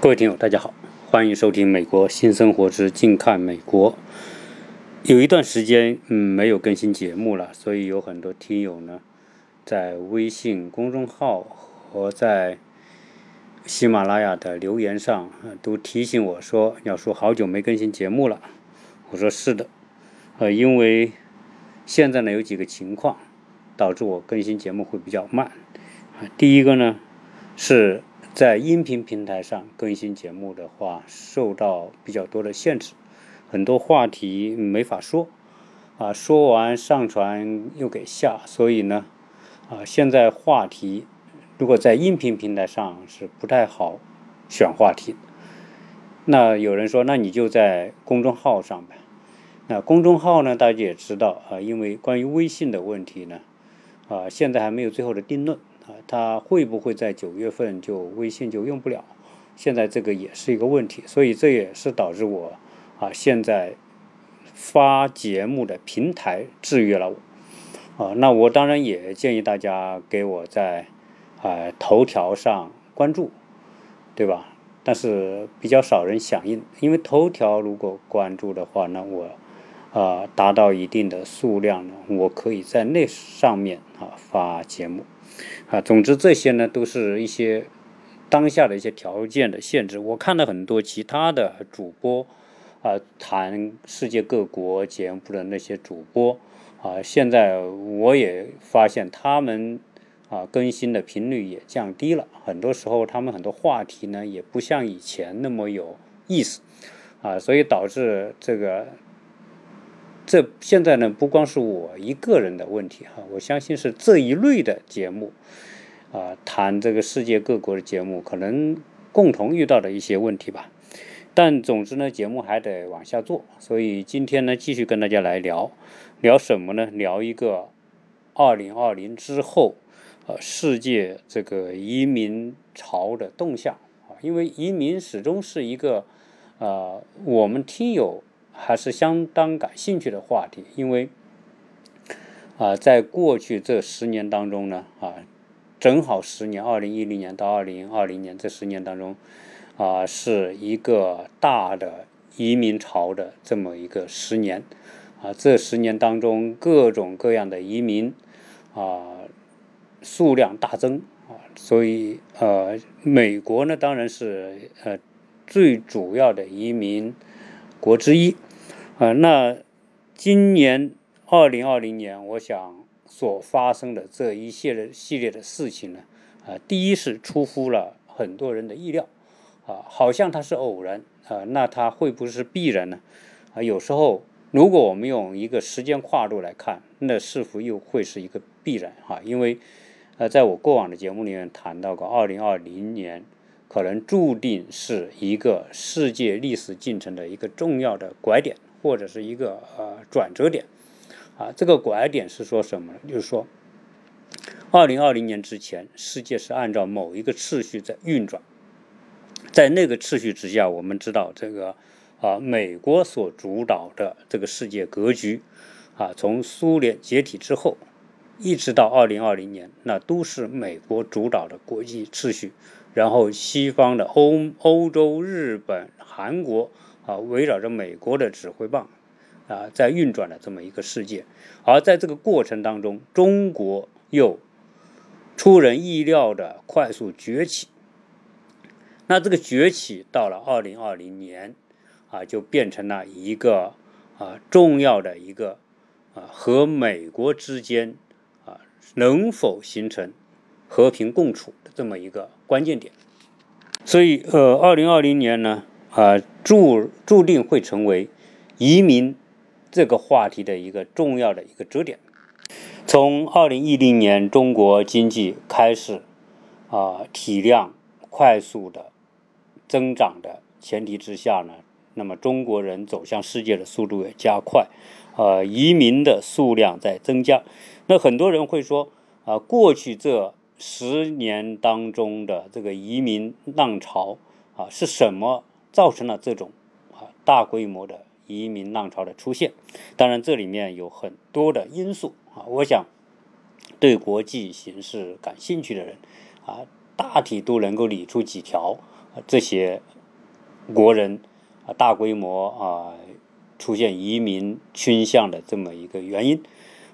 各位听友，大家好，欢迎收听《美国新生活之近看美国》。有一段时间，嗯，没有更新节目了，所以有很多听友呢，在微信公众号和在喜马拉雅的留言上，都提醒我说，要说好久没更新节目了。我说是的，呃，因为现在呢有几个情况，导致我更新节目会比较慢。第一个呢是。在音频平台上更新节目的话，受到比较多的限制，很多话题没法说，啊，说完上传又给下，所以呢，啊，现在话题如果在音频平台上是不太好选话题。那有人说，那你就在公众号上呗。那公众号呢，大家也知道啊，因为关于微信的问题呢，啊，现在还没有最后的定论。啊，它会不会在九月份就微信就用不了？现在这个也是一个问题，所以这也是导致我啊现在发节目的平台制约了我啊。那我当然也建议大家给我在啊头条上关注，对吧？但是比较少人响应，因为头条如果关注的话，那我啊达到一定的数量呢，我可以在那上面啊发节目。啊，总之这些呢，都是一些当下的一些条件的限制。我看了很多其他的主播，啊，谈世界各国节目的那些主播，啊，现在我也发现他们啊更新的频率也降低了。很多时候，他们很多话题呢，也不像以前那么有意思，啊，所以导致这个。这现在呢，不光是我一个人的问题哈，我相信是这一类的节目，啊，谈这个世界各国的节目，可能共同遇到的一些问题吧。但总之呢，节目还得往下做，所以今天呢，继续跟大家来聊聊什么呢？聊一个二零二零之后，呃，世界这个移民潮的动向啊，因为移民始终是一个呃，我们听友。还是相当感兴趣的话题，因为啊，在过去这十年当中呢，啊，正好十年，二零一零年到二零二零年这十年当中，啊，是一个大的移民潮的这么一个十年，啊，这十年当中各种各样的移民啊数量大增啊，所以呃，美国呢当然是呃最主要的移民国之一。啊，那今年二零二零年，我想所发生的这一系列系列的事情呢，啊，第一是出乎了很多人的意料，啊，好像它是偶然，啊，那它会不会是必然呢？啊，有时候如果我们用一个时间跨度来看，那是否又会是一个必然？哈，因为，呃，在我过往的节目里面谈到过，二零二零年可能注定是一个世界历史进程的一个重要的拐点。或者是一个呃转折点，啊，这个拐点是说什么呢？就是说，二零二零年之前，世界是按照某一个次序在运转，在那个次序之下，我们知道这个啊，美国所主导的这个世界格局，啊，从苏联解体之后，一直到二零二零年，那都是美国主导的国际秩序，然后西方的欧欧洲、日本、韩国。啊，围绕着美国的指挥棒，啊，在运转的这么一个世界，而在这个过程当中，中国又出人意料的快速崛起。那这个崛起到了二零二零年，啊，就变成了一个啊重要的一个啊和美国之间啊能否形成和平共处的这么一个关键点。所以，呃，二零二零年呢？啊，注注定会成为移民这个话题的一个重要的一个折点。从二零一零年中国经济开始啊体量快速的增长的前提之下呢，那么中国人走向世界的速度也加快，呃，移民的数量在增加。那很多人会说啊，过去这十年当中的这个移民浪潮啊是什么？造成了这种啊大规模的移民浪潮的出现，当然这里面有很多的因素啊。我想对国际形势感兴趣的人啊，大体都能够理出几条这些国人啊大规模啊出现移民倾向的这么一个原因。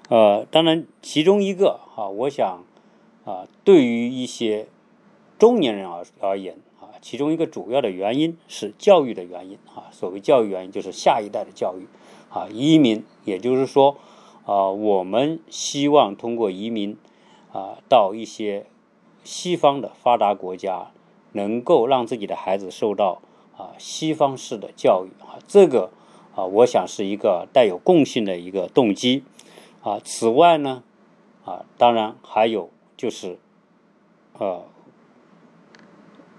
呃，当然其中一个啊，我想啊，对于一些中年人而而言，其中一个主要的原因是教育的原因啊。所谓教育原因，就是下一代的教育啊，移民，也就是说啊，我们希望通过移民啊，到一些西方的发达国家，能够让自己的孩子受到啊西方式的教育啊，这个啊，我想是一个带有共性的一个动机。啊，此外呢，啊，当然还有就是，呃，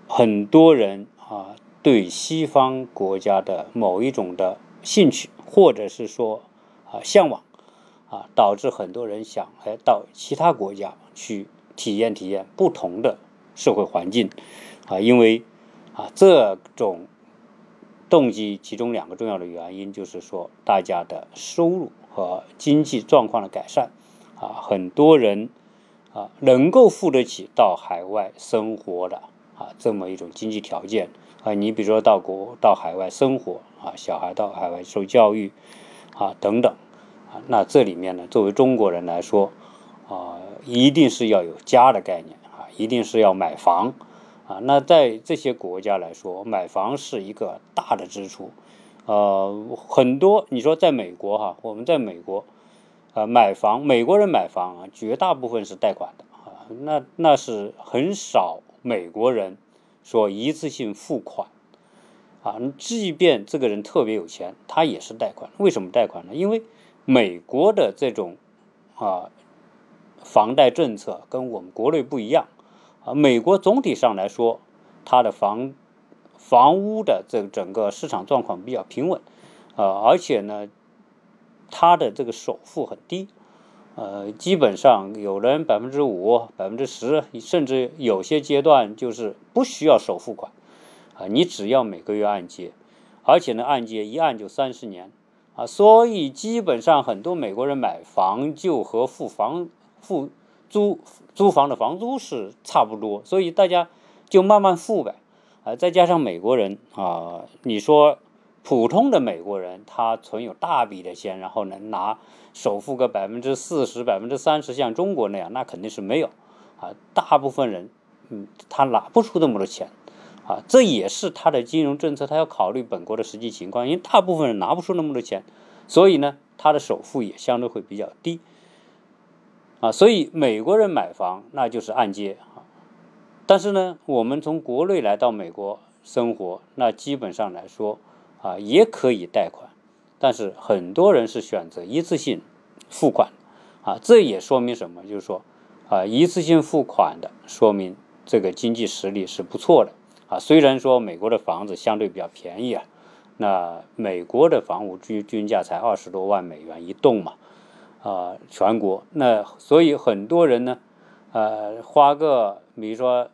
很多人啊对西方国家的某一种的兴趣，或者是说啊向往，啊，导致很多人想哎到其他国家去体验体验不同的社会环境，啊，因为啊这种动机其中两个重要的原因就是说大家的收入。和经济状况的改善，啊，很多人啊能够付得起到海外生活的啊这么一种经济条件啊，你比如说到国到海外生活啊，小孩到海外受教育啊等等啊，那这里面呢，作为中国人来说啊，一定是要有家的概念啊，一定是要买房啊，那在这些国家来说，买房是一个大的支出。呃，很多你说在美国哈，我们在美国，啊，买房，美国人买房啊，绝大部分是贷款的啊，那那是很少美国人说一次性付款，啊，即便这个人特别有钱，他也是贷款。为什么贷款呢？因为美国的这种啊房贷政策跟我们国内不一样啊，美国总体上来说，它的房房屋的这整个市场状况比较平稳，啊，而且呢，它的这个首付很低，呃，基本上有人百分之五、百分之十，甚至有些阶段就是不需要首付款，啊，你只要每个月按揭，而且呢，按揭一按就三十年，啊，所以基本上很多美国人买房就和付房付租租房的房租是差不多，所以大家就慢慢付呗。啊，再加上美国人啊，你说普通的美国人，他存有大笔的钱，然后能拿首付个百分之四十、百分之三十，像中国那样，那肯定是没有。啊，大部分人，嗯，他拿不出那么多钱，啊，这也是他的金融政策，他要考虑本国的实际情况，因为大部分人拿不出那么多钱，所以呢，他的首付也相对会比较低。啊，所以美国人买房那就是按揭啊。但是呢，我们从国内来到美国生活，那基本上来说啊，也可以贷款，但是很多人是选择一次性付款，啊，这也说明什么？就是说啊，一次性付款的，说明这个经济实力是不错的啊。虽然说美国的房子相对比较便宜啊，那美国的房屋均均价才二十多万美元一栋嘛，啊，全国那所以很多人呢，呃，花个比如说。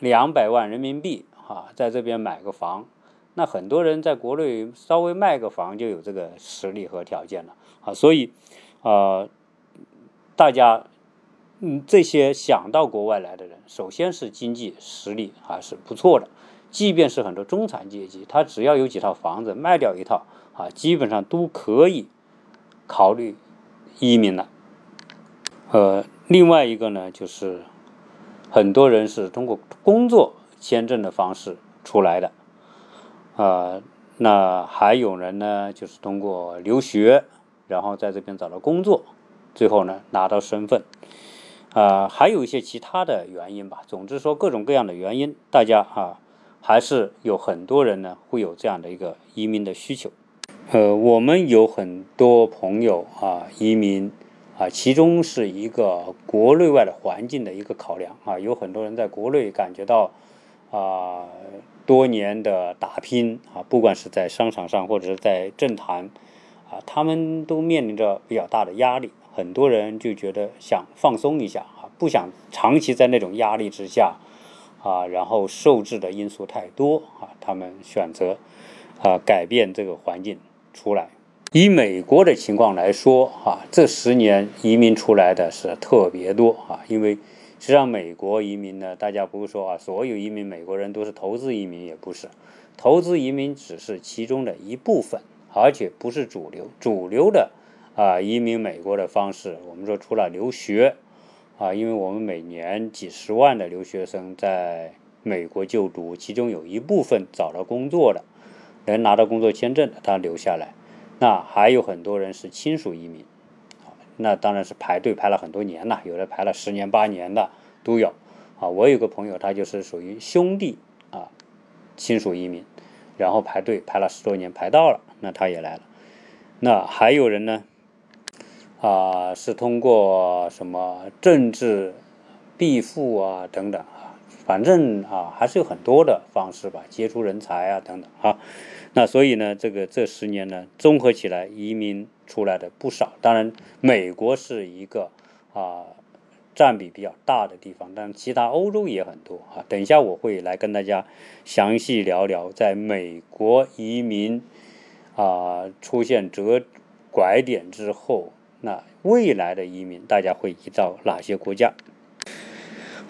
两百万人民币啊，在这边买个房，那很多人在国内稍微卖个房就有这个实力和条件了啊，所以，呃，大家，嗯，这些想到国外来的人，首先是经济实力还是不错的，即便是很多中产阶级，他只要有几套房子，卖掉一套啊，基本上都可以考虑移民了。呃，另外一个呢，就是。很多人是通过工作签证的方式出来的，啊，那还有人呢，就是通过留学，然后在这边找到工作，最后呢拿到身份，啊，还有一些其他的原因吧。总之说，各种各样的原因，大家啊，还是有很多人呢会有这样的一个移民的需求。呃，我们有很多朋友啊，移民。啊，其中是一个国内外的环境的一个考量啊，有很多人在国内感觉到啊，多年的打拼啊，不管是在商场上或者是在政坛啊，他们都面临着比较大的压力，很多人就觉得想放松一下啊，不想长期在那种压力之下啊，然后受制的因素太多啊，他们选择啊改变这个环境出来。以美国的情况来说，啊，这十年移民出来的是特别多啊，因为实际上，美国移民呢，大家不是说啊，所有移民美国人都是投资移民，也不是，投资移民只是其中的一部分，而且不是主流。主流的啊，移民美国的方式，我们说除了留学啊，因为我们每年几十万的留学生在美国就读，其中有一部分找到工作的，能拿到工作签证的，他留下来。那还有很多人是亲属移民，那当然是排队排了很多年了，有的排了十年八年的都有。啊，我有个朋友，他就是属于兄弟啊，亲属移民，然后排队排了十多年，排到了，那他也来了。那还有人呢，啊，是通过什么政治庇护啊等等，反正啊还是有很多的方式吧，接触人才啊等等啊。那所以呢，这个这十年呢，综合起来移民出来的不少。当然，美国是一个啊占比比较大的地方，但其他欧洲也很多啊。等一下我会来跟大家详细聊聊，在美国移民啊出现折拐点之后，那未来的移民大家会移到哪些国家？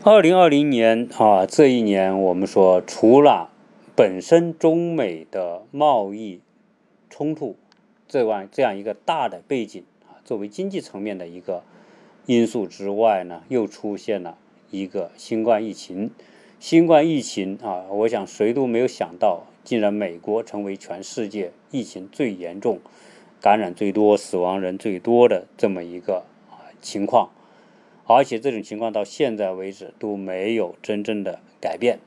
二零二零年啊，这一年我们说除了本身中美的贸易冲突，这样这样一个大的背景啊，作为经济层面的一个因素之外呢，又出现了一个新冠疫情。新冠疫情啊，我想谁都没有想到，竟然美国成为全世界疫情最严重、感染最多、死亡人最多的这么一个啊情况，而且这种情况到现在为止都没有真正的改变。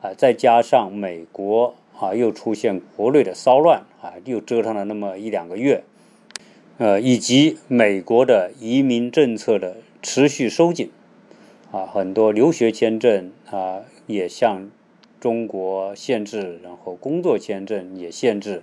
啊，再加上美国啊，又出现国内的骚乱啊，又折腾了那么一两个月，呃，以及美国的移民政策的持续收紧，啊，很多留学签证啊也向中国限制，然后工作签证也限制，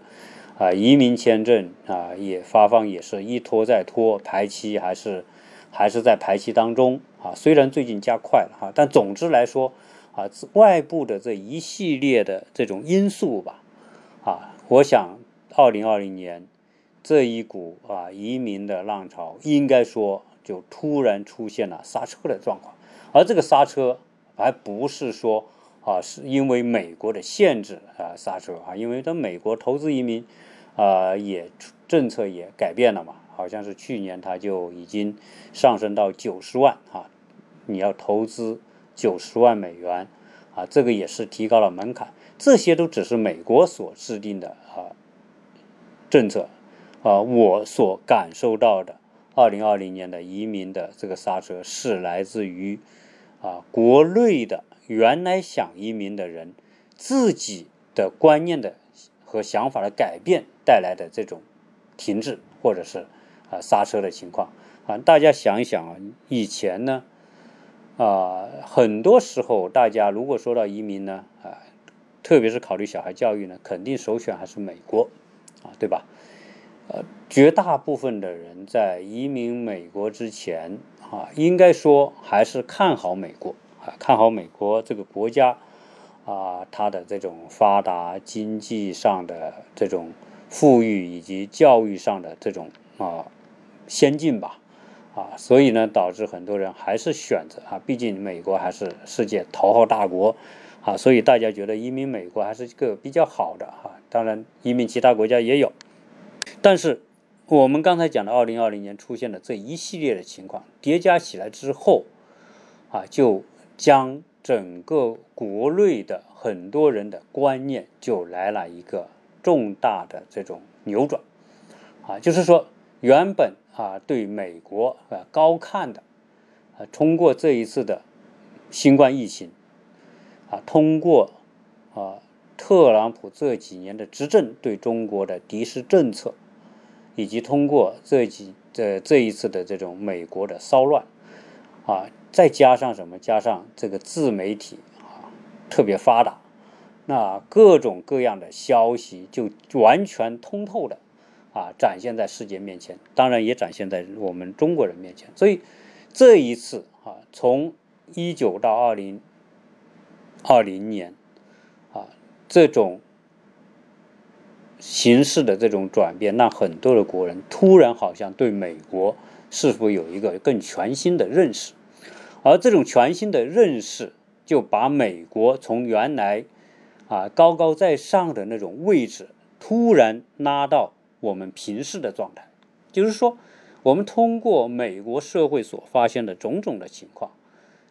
啊，移民签证啊也发放也是一拖再拖，排期还是还是在排期当中啊，虽然最近加快了哈，但总之来说。啊，外部的这一系列的这种因素吧，啊，我想二零二零年这一股啊移民的浪潮，应该说就突然出现了刹车的状况，而这个刹车还不是说啊是因为美国的限制啊刹车啊，因为它美国投资移民啊也政策也改变了嘛，好像是去年它就已经上升到九十万啊，你要投资。九十万美元，啊，这个也是提高了门槛。这些都只是美国所制定的啊政策，啊，我所感受到的，二零二零年的移民的这个刹车是来自于啊国内的原来想移民的人自己的观念的和想法的改变带来的这种停滞或者是啊刹车的情况啊。大家想一想啊，以前呢？啊，很多时候大家如果说到移民呢，啊，特别是考虑小孩教育呢，肯定首选还是美国，啊，对吧？呃，绝大部分的人在移民美国之前，啊，应该说还是看好美国，啊，看好美国这个国家，啊，它的这种发达、经济上的这种富裕以及教育上的这种啊先进吧。啊，所以呢，导致很多人还是选择啊，毕竟美国还是世界头号大国，啊，所以大家觉得移民美国还是一个比较好的啊。当然，移民其他国家也有，但是我们刚才讲的二零二零年出现的这一系列的情况叠加起来之后，啊，就将整个国内的很多人的观念就来了一个重大的这种扭转，啊，就是说原本。啊，对美国啊高看的，啊，通过这一次的新冠疫情，啊，通过啊特朗普这几年的执政对中国的敌视政策，以及通过这几这这一次的这种美国的骚乱，啊，再加上什么？加上这个自媒体啊特别发达，那各种各样的消息就完全通透的。啊，展现在世界面前，当然也展现在我们中国人面前。所以这一次啊，从一九到二零二零年啊，这种形势的这种转变，让很多的国人突然好像对美国是否有一个更全新的认识。而这种全新的认识，就把美国从原来啊高高在上的那种位置，突然拉到我们平视的状态。就是说，我们通过美国社会所发现的种种的情况，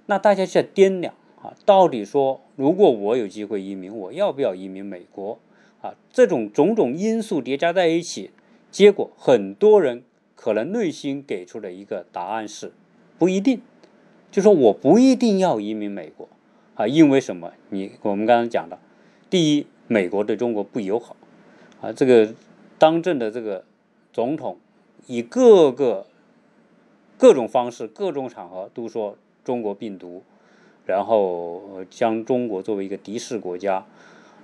那大家在掂量啊，到底说，如果我有机会移民，我要不要移民美国？啊，这种种种因素叠加在一起，结果很多人可能内心给出的一个答案是不一定，就说我不一定要移民美国啊，因为什么？你我们刚刚讲的，第一，美国对中国不友好啊，这个当政的这个总统以各个各种方式、各种场合都说中国病毒，然后将中国作为一个敌视国家。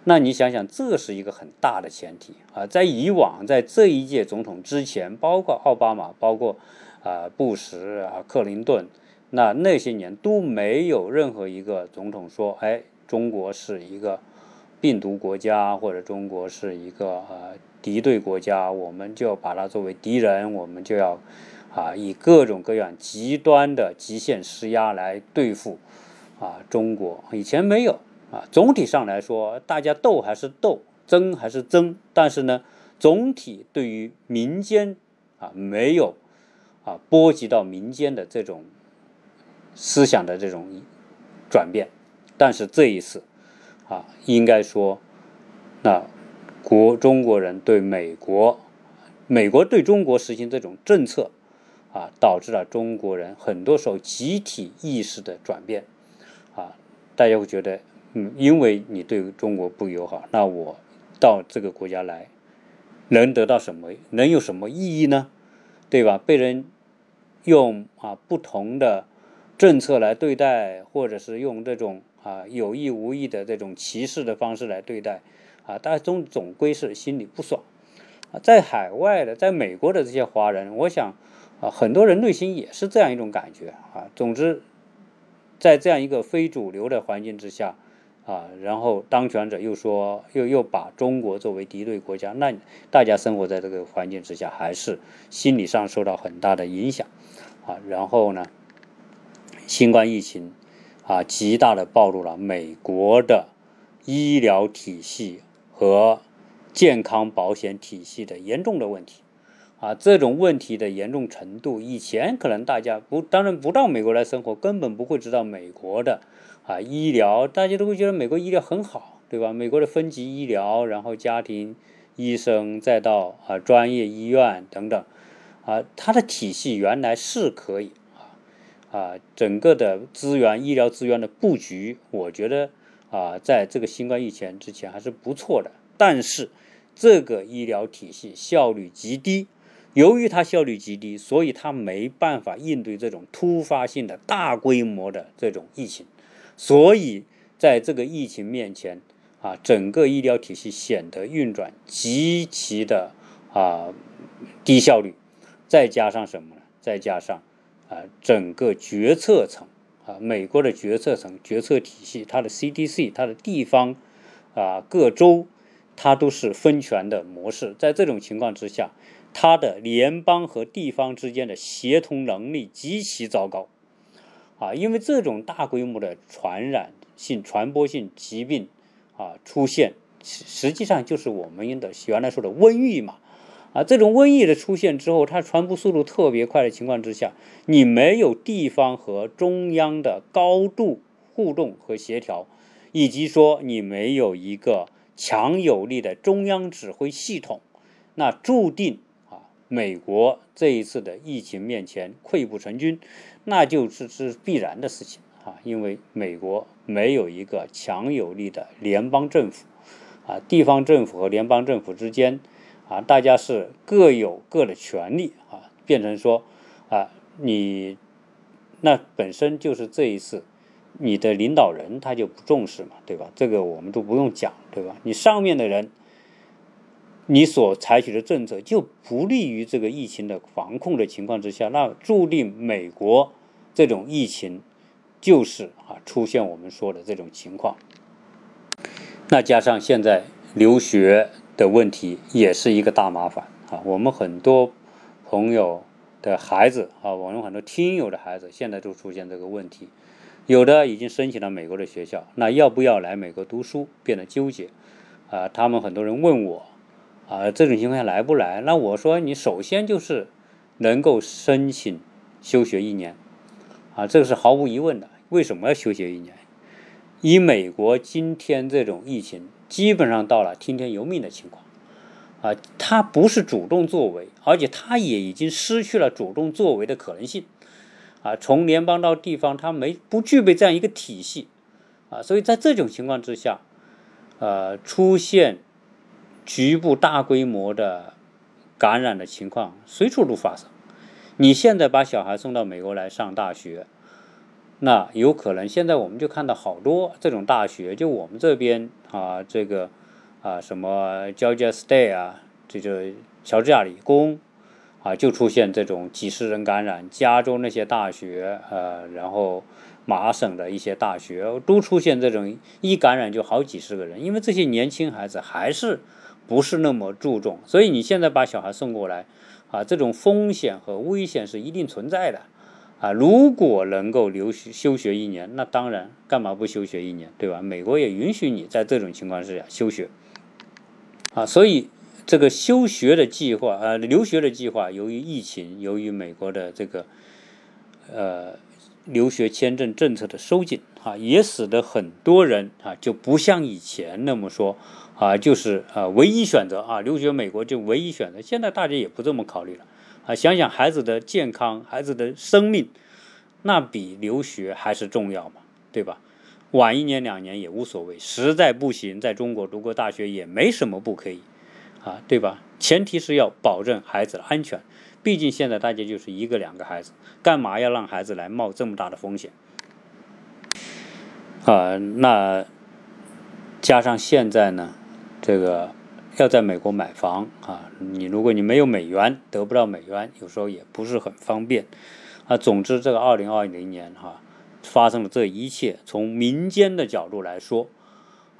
那你想想，这是一个很大的前提啊！在以往，在这一届总统之前，包括奥巴马，包括啊布什啊克林顿，那那些年都没有任何一个总统说，哎，中国是一个病毒国家，或者中国是一个呃敌对国家，我们就把它作为敌人，我们就要啊以各种各样极端的极限施压来对付啊中国。以前没有。啊，总体上来说，大家斗还是斗，争还是争，但是呢，总体对于民间啊没有啊波及到民间的这种思想的这种转变，但是这一次啊，应该说，那国中国人对美国，美国对中国实行这种政策啊，导致了中国人很多时候集体意识的转变啊，大家会觉得。嗯，因为你对中国不友好，那我到这个国家来，能得到什么？能有什么意义呢？对吧？被人用啊不同的政策来对待，或者是用这种啊有意无意的这种歧视的方式来对待，啊，大家总总归是心里不爽。啊，在海外的，在美国的这些华人，我想啊，很多人内心也是这样一种感觉啊。总之，在这样一个非主流的环境之下。啊，然后当权者又说，又又把中国作为敌对国家，那大家生活在这个环境之下，还是心理上受到很大的影响，啊，然后呢，新冠疫情啊，极大的暴露了美国的医疗体系和健康保险体系的严重的问题。啊，这种问题的严重程度，以前可能大家不，当然不到美国来生活，根本不会知道美国的啊医疗，大家都会觉得美国医疗很好，对吧？美国的分级医疗，然后家庭医生，再到啊专业医院等等，啊，它的体系原来是可以啊，整个的资源医疗资源的布局，我觉得啊，在这个新冠疫情之前还是不错的，但是这个医疗体系效率极低。由于它效率极低，所以它没办法应对这种突发性的大规模的这种疫情，所以在这个疫情面前，啊，整个医疗体系显得运转极其的啊低效率。再加上什么呢？再加上啊，整个决策层啊，美国的决策层、决策体系，它的 CDC、它的地方啊，各州，它都是分权的模式。在这种情况之下。它的联邦和地方之间的协同能力极其糟糕，啊，因为这种大规模的传染性、传播性疾病啊出现，实际上就是我们的原来说的瘟疫嘛，啊，这种瘟疫的出现之后，它传播速度特别快的情况之下，你没有地方和中央的高度互动和协调，以及说你没有一个强有力的中央指挥系统，那注定啊。美国这一次的疫情面前溃不成军，那就是是必然的事情啊！因为美国没有一个强有力的联邦政府，啊，地方政府和联邦政府之间，啊，大家是各有各的权利啊，变成说，啊，你那本身就是这一次你的领导人他就不重视嘛，对吧？这个我们都不用讲，对吧？你上面的人。你所采取的政策就不利于这个疫情的防控的情况之下，那注定美国这种疫情就是啊出现我们说的这种情况。那加上现在留学的问题也是一个大麻烦啊，我们很多朋友的孩子啊，我们很多听友的孩子现在都出现这个问题，有的已经申请了美国的学校，那要不要来美国读书变得纠结啊？他们很多人问我啊，这种情况下来不来？那我说你首先就是能够申请休学一年啊，这个是毫无疑问的。为什么要休学一年？以美国今天这种疫情，基本上到了听天由命的情况。啊，他不是主动作为，而且他也已经失去了主动作为的可能性。啊，从联邦到地方，他没不具备这样一个体系。啊，所以在这种情况之下，呃，出现局部大规模的感染的情况随处都发生。你现在把小孩送到美国来上大学，那有可能现在我们就看到好多这种大学，就我们这边啊，这个。啊，什么 Georgia State 啊，这就乔治亚理工啊，就出现这种几十人感染。加州那些大学，呃，然后麻省的一些大学都出现这种一感染就好几十个人。因为这些年轻孩子还是不是那么注重，所以你现在把小孩送过来，啊，这种风险和危险是一定存在的。啊，如果能够留学休学一年，那当然干嘛不休学一年，对吧？美国也允许你在这种情况之下休学。啊，所以这个休学的计划，呃，留学的计划，由于疫情，由于美国的这个呃留学签证政策的收紧，啊，也使得很多人啊就不像以前那么说啊，就是啊唯一选择啊留学美国就唯一选择。现在大家也不这么考虑了啊，想想孩子的健康，孩子的生命，那比留学还是重要嘛，对吧？晚一年两年也无所谓，实在不行，在中国读个大学也没什么不可以，啊，对吧？前提是要保证孩子的安全，毕竟现在大家就是一个两个孩子，干嘛要让孩子来冒这么大的风险？啊，那加上现在呢，这个要在美国买房啊，你如果你没有美元，得不到美元，有时候也不是很方便，啊，总之这个二零二零年哈。发生了这一切，从民间的角度来说，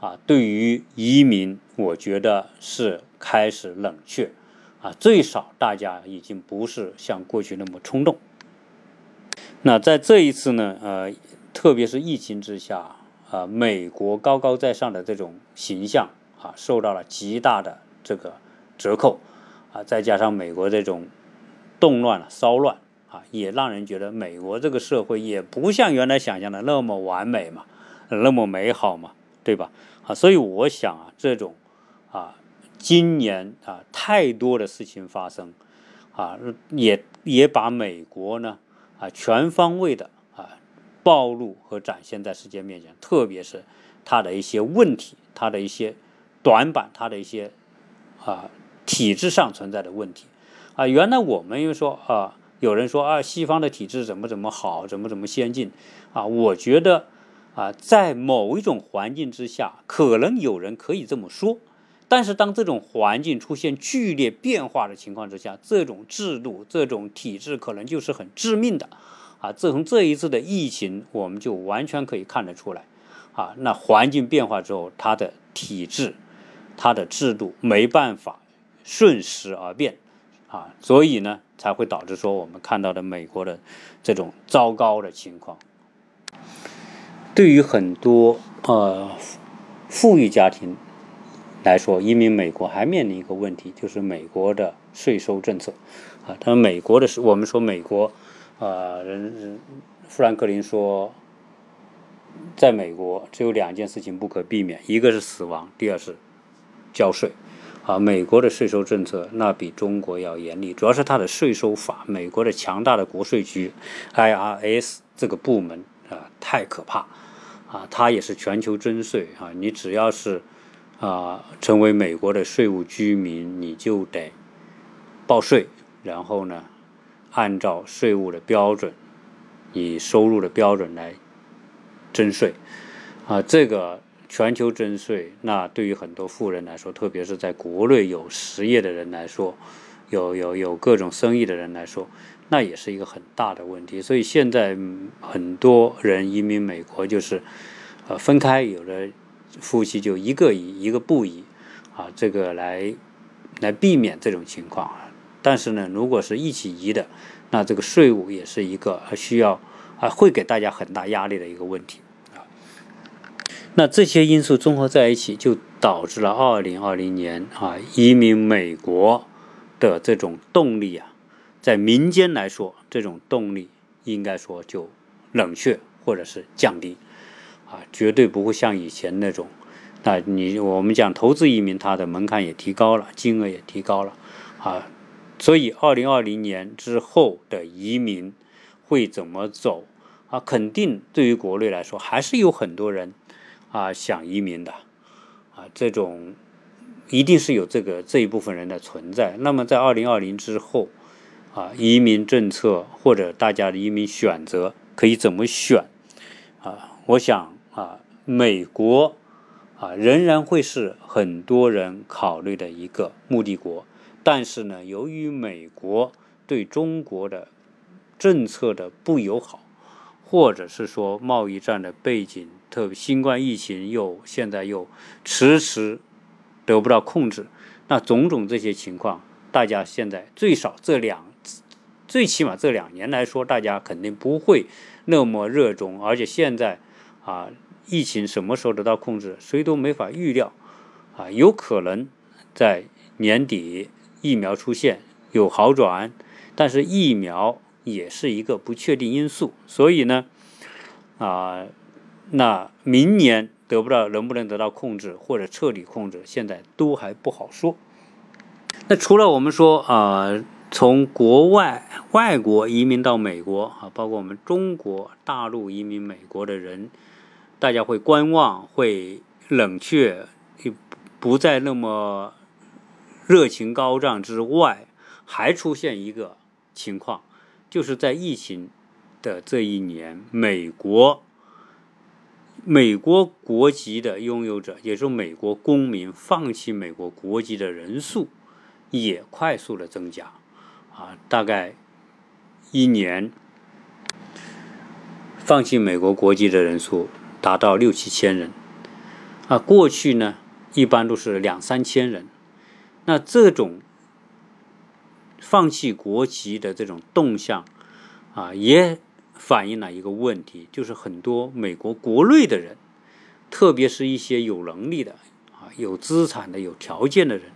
啊，对于移民，我觉得是开始冷却，啊，最少大家已经不是像过去那么冲动。那在这一次呢，呃，特别是疫情之下，啊，美国高高在上的这种形象啊，受到了极大的这个折扣，啊，再加上美国这种动乱了、骚乱。啊也让人觉得美国这个社会也不像原来想象的那么完美嘛，那么美好嘛，对吧？啊，所以我想啊，这种啊，今年啊，太多的事情发生，啊，也也把美国呢啊全方位的啊暴露和展现在世界面前，特别是它的一些问题，它的一些短板，它的一些啊体制上存在的问题啊。原来我们又说啊。有人说啊，西方的体制怎么怎么好，怎么怎么先进，啊，我觉得啊，在某一种环境之下，可能有人可以这么说，但是当这种环境出现剧烈变化的情况之下，这种制度、这种体制可能就是很致命的，啊，自从这一次的疫情，我们就完全可以看得出来，啊，那环境变化之后，它的体制、它的制度没办法顺时而变。啊，所以呢，才会导致说我们看到的美国的这种糟糕的情况。对于很多呃富裕家庭来说，移民美国还面临一个问题，就是美国的税收政策。啊，他们美国的是，我们说美国，啊，人富兰克林说，在美国只有两件事情不可避免，一个是死亡，第二是交税。啊，美国的税收政策那比中国要严厉，主要是它的税收法，美国的强大的国税局 IRS 这个部门啊，太可怕啊！它也是全球征税啊，你只要是啊成为美国的税务居民，你就得报税，然后呢，按照税务的标准，以收入的标准来征税啊，这个。全球征税，那对于很多富人来说，特别是在国内有实业的人来说，有有有各种生意的人来说，那也是一个很大的问题。所以现在很多人移民美国，就是呃分开，有的夫妻就一个移，一个不移，啊，这个来来避免这种情况。但是呢，如果是一起移的，那这个税务也是一个需要啊，会给大家很大压力的一个问题。那这些因素综合在一起，就导致了二零二零年啊，移民美国的这种动力啊，在民间来说，这种动力应该说就冷却或者是降低啊，绝对不会像以前那种。那你我们讲投资移民，它的门槛也提高了，金额也提高了啊。所以，二零二零年之后的移民会怎么走啊？肯定对于国内来说，还是有很多人啊想移民的啊。这种一定是有这个这一部分人的存在。那么，在二零二零之后啊，移民政策或者大家的移民选择可以怎么选啊？我想啊，美国啊仍然会是很多人考虑的一个目的国。但是呢，由于美国对中国的政策的不友好，或者是说贸易战的背景，特别新冠疫情又现在又迟迟得不到控制，那种种这些情况，大家现在最少这两，最起码这两年来说，大家肯定不会那么热衷，而且现在啊，疫情什么时候得到控制，谁都没法预料，啊，有可能在年底。疫苗出现有好转，但是疫苗也是一个不确定因素，所以呢，啊，那明年得不到能不能得到控制或者彻底控制，现在都还不好说。那除了我们说啊，从国外外国移民到美国啊，包括我们中国大陆移民美国的人，大家会观望，会冷却，不再那么。热情高涨之外，还出现一个情况，就是在疫情的这一年，美国美国国籍的拥有者，也就是美国公民放弃美国国籍的人数也快速的增加，啊，大概一年放弃美国国籍的人数达到六七千人，啊，过去呢一般都是两三千人。那这种放弃国籍的这种动向啊，也反映了一个问题，就是很多美国国内的人，特别是一些有能力的啊、有资产的、有条件的人，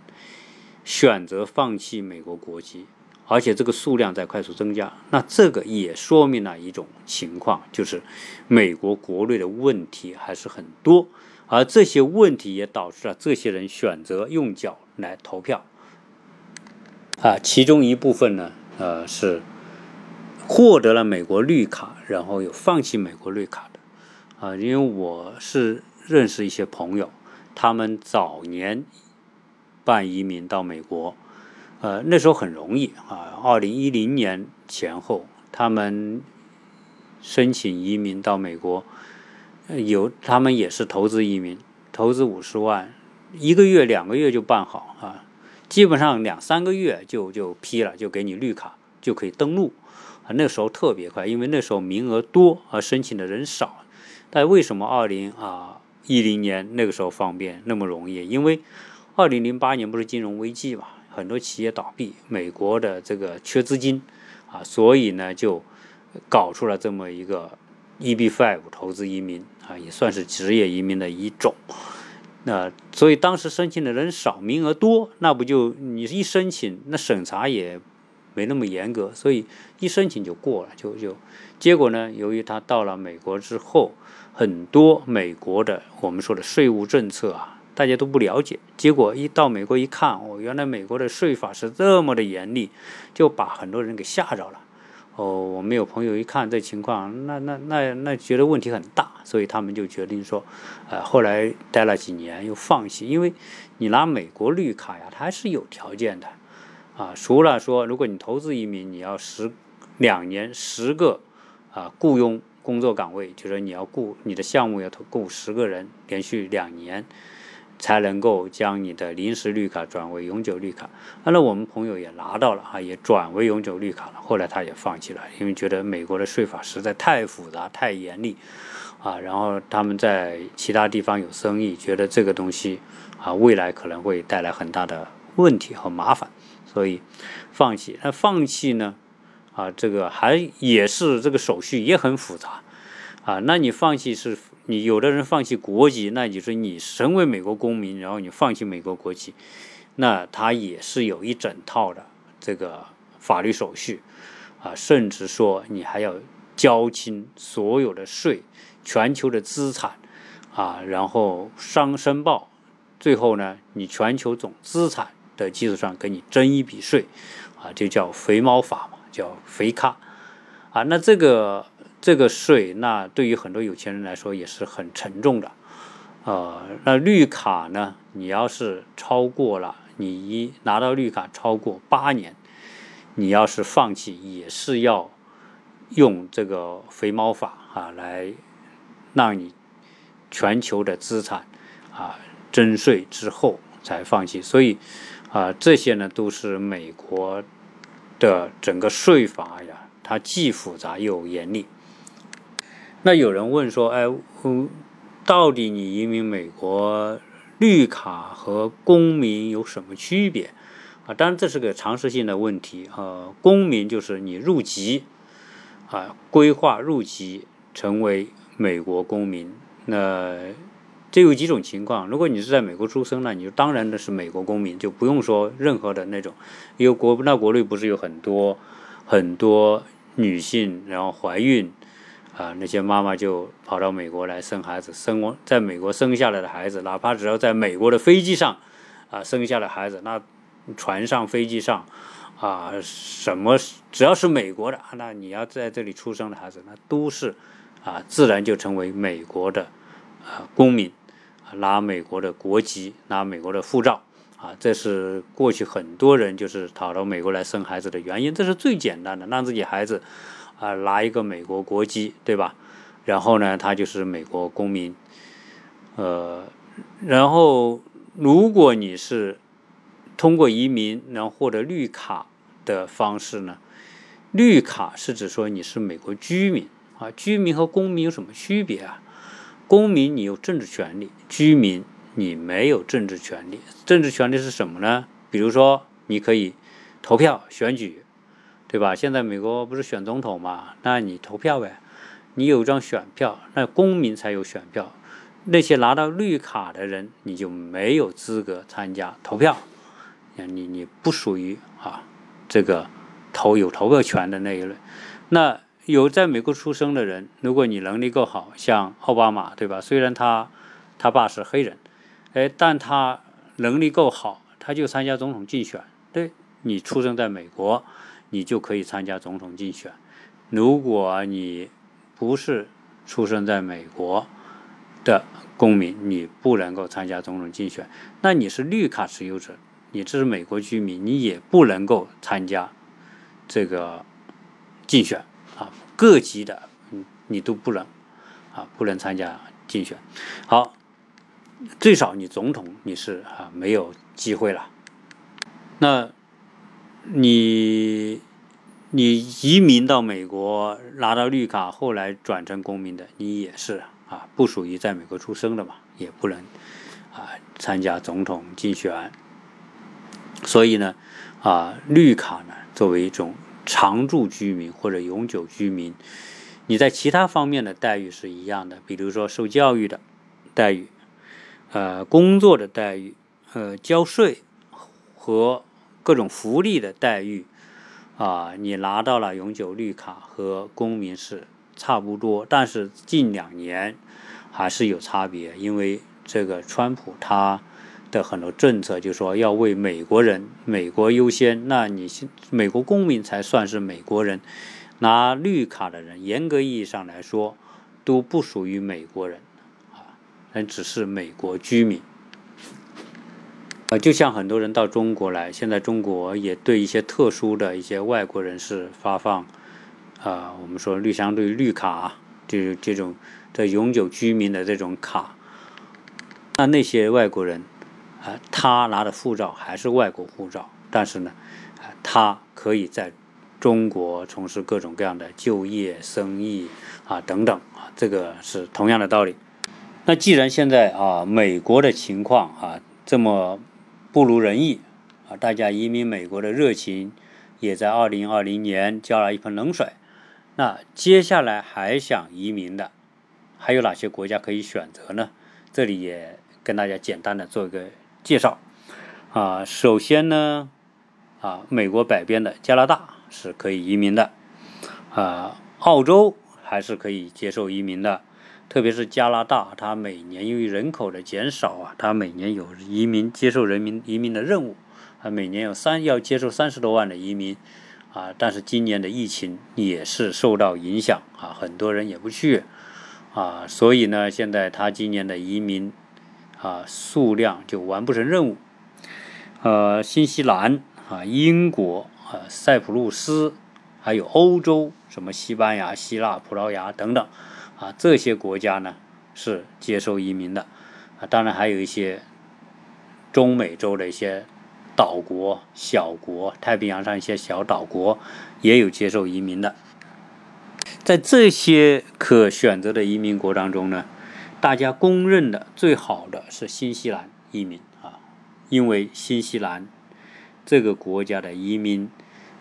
选择放弃美国国籍，而且这个数量在快速增加。那这个也说明了一种情况，就是美国国内的问题还是很多，而这些问题也导致了这些人选择用脚。来投票啊，其中一部分呢，呃，是获得了美国绿卡，然后有放弃美国绿卡的啊。因为我是认识一些朋友，他们早年办移民到美国，呃，那时候很容易啊。二零一零年前后，他们申请移民到美国，有他们也是投资移民，投资五十万。一个月、两个月就办好啊，基本上两三个月就就批了，就给你绿卡，就可以登录那时候特别快，因为那时候名额多，而申请的人少。但为什么二零啊一零年那个时候方便那么容易？因为二零零八年不是金融危机嘛，很多企业倒闭，美国的这个缺资金啊，所以呢就搞出了这么一个 EB five 投资移民啊，也算是职业移民的一种。那所以当时申请的人少，名额多，那不就你一申请，那审查也没那么严格，所以一申请就过了，就就结果呢，由于他到了美国之后，很多美国的我们说的税务政策啊，大家都不了解，结果一到美国一看，哦，原来美国的税法是这么的严厉，就把很多人给吓着了。哦，我们有朋友一看这情况，那那那那觉得问题很大，所以他们就决定说，呃，后来待了几年又放弃，因为你拿美国绿卡呀，它还是有条件的，啊，除了说如果你投资移民，你要十两年十个啊雇佣工作岗位，就是你要雇你的项目要投雇十个人，连续两年。才能够将你的临时绿卡转为永久绿卡。那我们朋友也拿到了啊，也转为永久绿卡了。后来他也放弃了，因为觉得美国的税法实在太复杂、太严厉啊。然后他们在其他地方有生意，觉得这个东西啊，未来可能会带来很大的问题和麻烦，所以放弃。那放弃呢？啊，这个还也是这个手续也很复杂啊。那你放弃是，你有的人放弃国籍，那你说你身为美国公民，然后你放弃美国国籍，那他也是有一整套的这个法律手续啊，甚至说你还要交清所有的税、全球的资产啊，然后商申报，最后呢，你全球总资产的基础上给你征一笔税啊，就叫肥猫法嘛。叫肥卡，啊，那这个这个税，那对于很多有钱人来说也是很沉重的，呃，那绿卡呢，你要是超过了，你一拿到绿卡超过八年，你要是放弃，也是要用这个肥猫法啊来让你全球的资产啊征税之后才放弃，所以啊，这些呢都是美国。的整个税法呀，它既复杂又严厉。那有人问说：“哎，嗯，到底你移民美国，绿卡和公民有什么区别？”啊，当然这是个常识性的问题。呃，公民就是你入籍，啊，规划入籍成为美国公民。那这有几种情况，如果你是在美国出生呢，你就当然的是美国公民，就不用说任何的那种，因为国那国内不是有很多很多女性，然后怀孕啊，那些妈妈就跑到美国来生孩子，生完在美国生下来的孩子，哪怕只要在美国的飞机上啊生下来孩子，那船上飞机上啊什么只要是美国的，那你要在这里出生的孩子，那都是啊自然就成为美国的啊公民。拿美国的国籍，拿美国的护照，啊，这是过去很多人就是跑到美国来生孩子的原因。这是最简单的，让自己孩子啊拿一个美国国籍，对吧？然后呢，他就是美国公民。呃，然后如果你是通过移民然后获得绿卡的方式呢，绿卡是指说你是美国居民啊，居民和公民有什么区别啊？公民你有政治权利，居民你没有政治权利。政治权利是什么呢？比如说你可以投票选举，对吧？现在美国不是选总统嘛？那你投票呗，你有一张选票，那公民才有选票。那些拿到绿卡的人，你就没有资格参加投票，你你不属于啊这个投有投票权的那一类。那有在美国出生的人，如果你能力够好，像奥巴马，对吧？虽然他他爸是黑人，哎，但他能力够好，他就参加总统竞选。对你出生在美国，你就可以参加总统竞选。如果你不是出生在美国的公民，你不能够参加总统竞选。那你是绿卡持有者，你这是美国居民，你也不能够参加这个竞选。各级的，嗯，你都不能，啊，不能参加竞选。好，最少你总统你是啊没有机会了。那，你你移民到美国拿到绿卡，后来转成公民的，你也是啊，不属于在美国出生的嘛，也不能啊参加总统竞选。所以呢，啊，绿卡呢作为一种。常住居民或者永久居民，你在其他方面的待遇是一样的，比如说受教育的待遇，呃，工作的待遇，呃，交税和各种福利的待遇，啊，你拿到了永久绿卡和公民是差不多，但是近两年还是有差别，因为这个川普他。的很多政策就说要为美国人，美国优先。那你美国公民才算是美国人，拿绿卡的人，严格意义上来说都不属于美国人，啊，那只是美国居民。呃，就像很多人到中国来，现在中国也对一些特殊的一些外国人士发放，啊，我们说绿相对于绿卡，就是这种的永久居民的这种卡，那那些外国人。啊，他拿的护照还是外国护照，但是呢，啊，他可以在中国从事各种各样的就业、生意啊等等啊，这个是同样的道理。那既然现在啊，美国的情况啊这么不如人意啊，大家移民美国的热情也在二零二零年浇了一盆冷水。那接下来还想移民的，还有哪些国家可以选择呢？这里也跟大家简单的做一个介绍。啊，首先呢，啊，美国北边的加拿大是可以移民的，啊，澳洲还是可以接受移民的，特别是加拿大，它每年由于人口的减少啊，它每年有移民接受人民移民的任务，啊，每年有三要接受三十多万的移民，啊，但是今年的疫情也是受到影响啊，很多人也不去，啊，所以呢，现在它今年的移民啊数量就完不成任务。呃，新西兰啊，英国啊，塞浦路斯，还有欧洲，什么西班牙、希腊、葡萄牙等等，啊，这些国家呢是接受移民的，啊，当然还有一些中美洲的一些岛国、小国，太平洋上一些小岛国也有接受移民的。在这些可选择的移民国当中呢，大家公认的最好的是新西兰移民啊。因为新西兰这个国家的移民，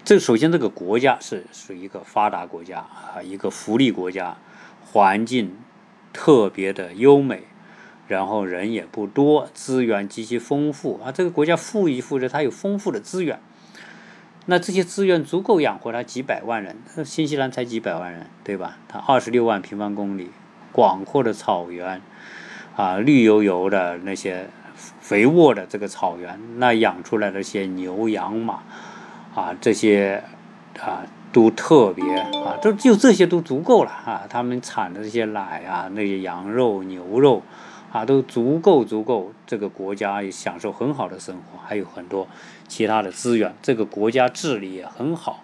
这首先这个国家是属于一个发达国家啊，一个福利国家，环境特别的优美，然后人也不多，资源极其丰富啊。这个国家富裕富着，它有丰富的资源，那这些资源足够养活它几百万人。新西兰才几百万人，对吧？它二十六万平方公里，广阔的草原啊，绿油油的那些。肥沃的这个草原，那养出来的些牛羊马，啊，这些啊都特别啊，都就这些都足够了啊。他们产的这些奶啊，那些羊肉、牛肉啊，都足够足够这个国家也享受很好的生活，还有很多其他的资源。这个国家治理也很好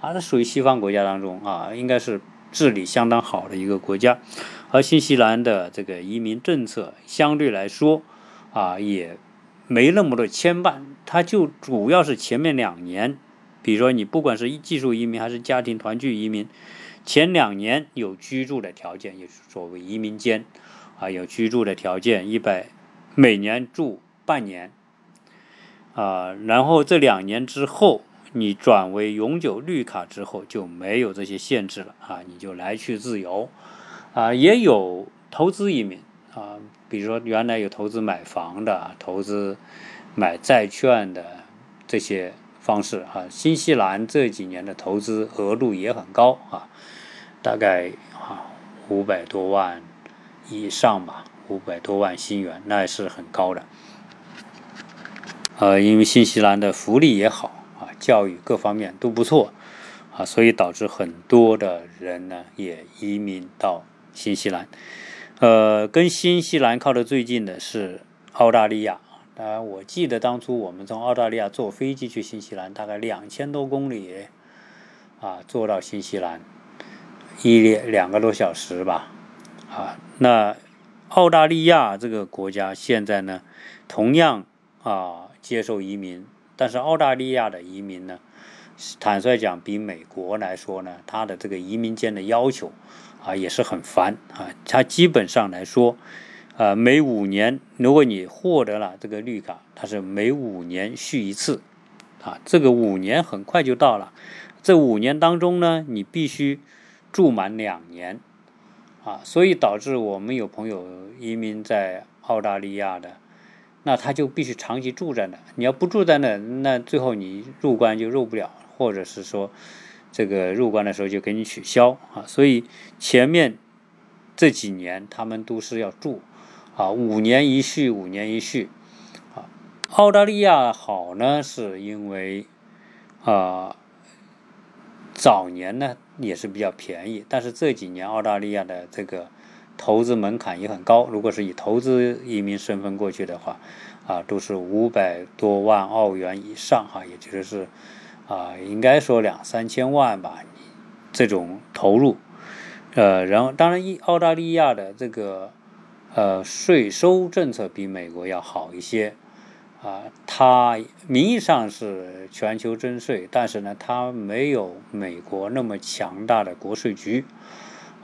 啊，它属于西方国家当中啊，应该是治理相当好的一个国家。而新西兰的这个移民政策相对来说。啊，也没那么多牵绊，它就主要是前面两年，比如说你不管是技术移民还是家庭团聚移民，前两年有居住的条件，也是所谓移民监，啊，有居住的条件，一百每年住半年，啊，然后这两年之后，你转为永久绿卡之后就没有这些限制了，啊，你就来去自由，啊，也有投资移民。啊，比如说原来有投资买房的、投资买债券的这些方式啊，新西兰这几年的投资额度也很高啊，大概啊五百多万以上吧，五百多万新元，那是很高的。呃，因为新西兰的福利也好啊，教育各方面都不错啊，所以导致很多的人呢也移民到新西兰。呃，跟新西兰靠得最近的是澳大利亚。当然，我记得当初我们从澳大利亚坐飞机去新西兰，大概两千多公里，啊，坐到新西兰一两个多小时吧。啊，那澳大利亚这个国家现在呢，同样啊接受移民，但是澳大利亚的移民呢，坦率讲，比美国来说呢，它的这个移民间的要求。啊，也是很烦啊！它基本上来说，啊，每五年，如果你获得了这个绿卡，它是每五年续一次，啊，这个五年很快就到了。这五年当中呢，你必须住满两年，啊，所以导致我们有朋友移民在澳大利亚的，那他就必须长期住在那。你要不住在那，那最后你入关就入不了，或者是说。这个入关的时候就给你取消啊，所以前面这几年他们都是要住啊，五年一续，五年一续啊。澳大利亚好呢，是因为啊早年呢也是比较便宜，但是这几年澳大利亚的这个投资门槛也很高，如果是以投资移民身份过去的话啊，都是五百多万澳元以上哈，也就是。啊，应该说两三千万吧，这种投入，呃，然后当然，一澳大利亚的这个呃税收政策比美国要好一些，啊，它名义上是全球征税，但是呢，它没有美国那么强大的国税局，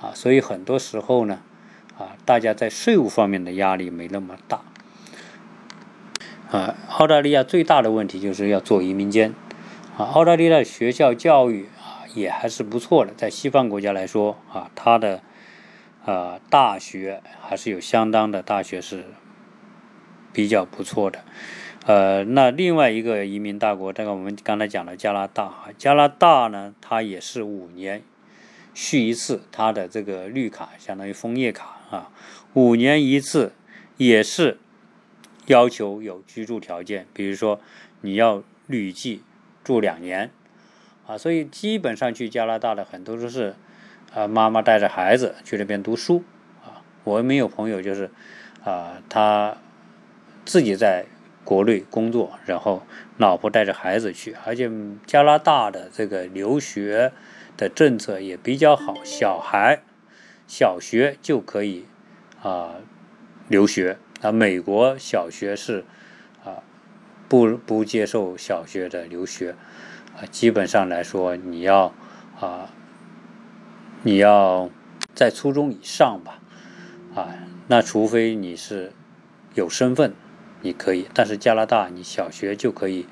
啊，所以很多时候呢，啊，大家在税务方面的压力没那么大。啊，澳大利亚最大的问题就是要做移民监。啊，澳大利亚学校教育啊也还是不错的，在西方国家来说啊，它的啊大学还是有相当的大学是比较不错的。呃，那另外一个移民大国，这个我们刚才讲了加拿大啊，加拿大呢，它也是五年续一次它的这个绿卡，相当于枫叶卡啊，五年一次，也是要求有居住条件，比如说你要旅居住两年。啊，所以基本上去加拿大的很多都是啊妈妈带着孩子去那边读书。啊，我们有朋友就是啊他自己在。国内工作，然后老婆带着孩子去，而且加拿大的这个留学的政策也比较好，小孩小学就可以啊留学，啊美国小学是不不接受小学的留学，啊基本上来说你要啊你要在初中以上吧，啊那除非你是有身份。你可以，但是加拿大你小学就可以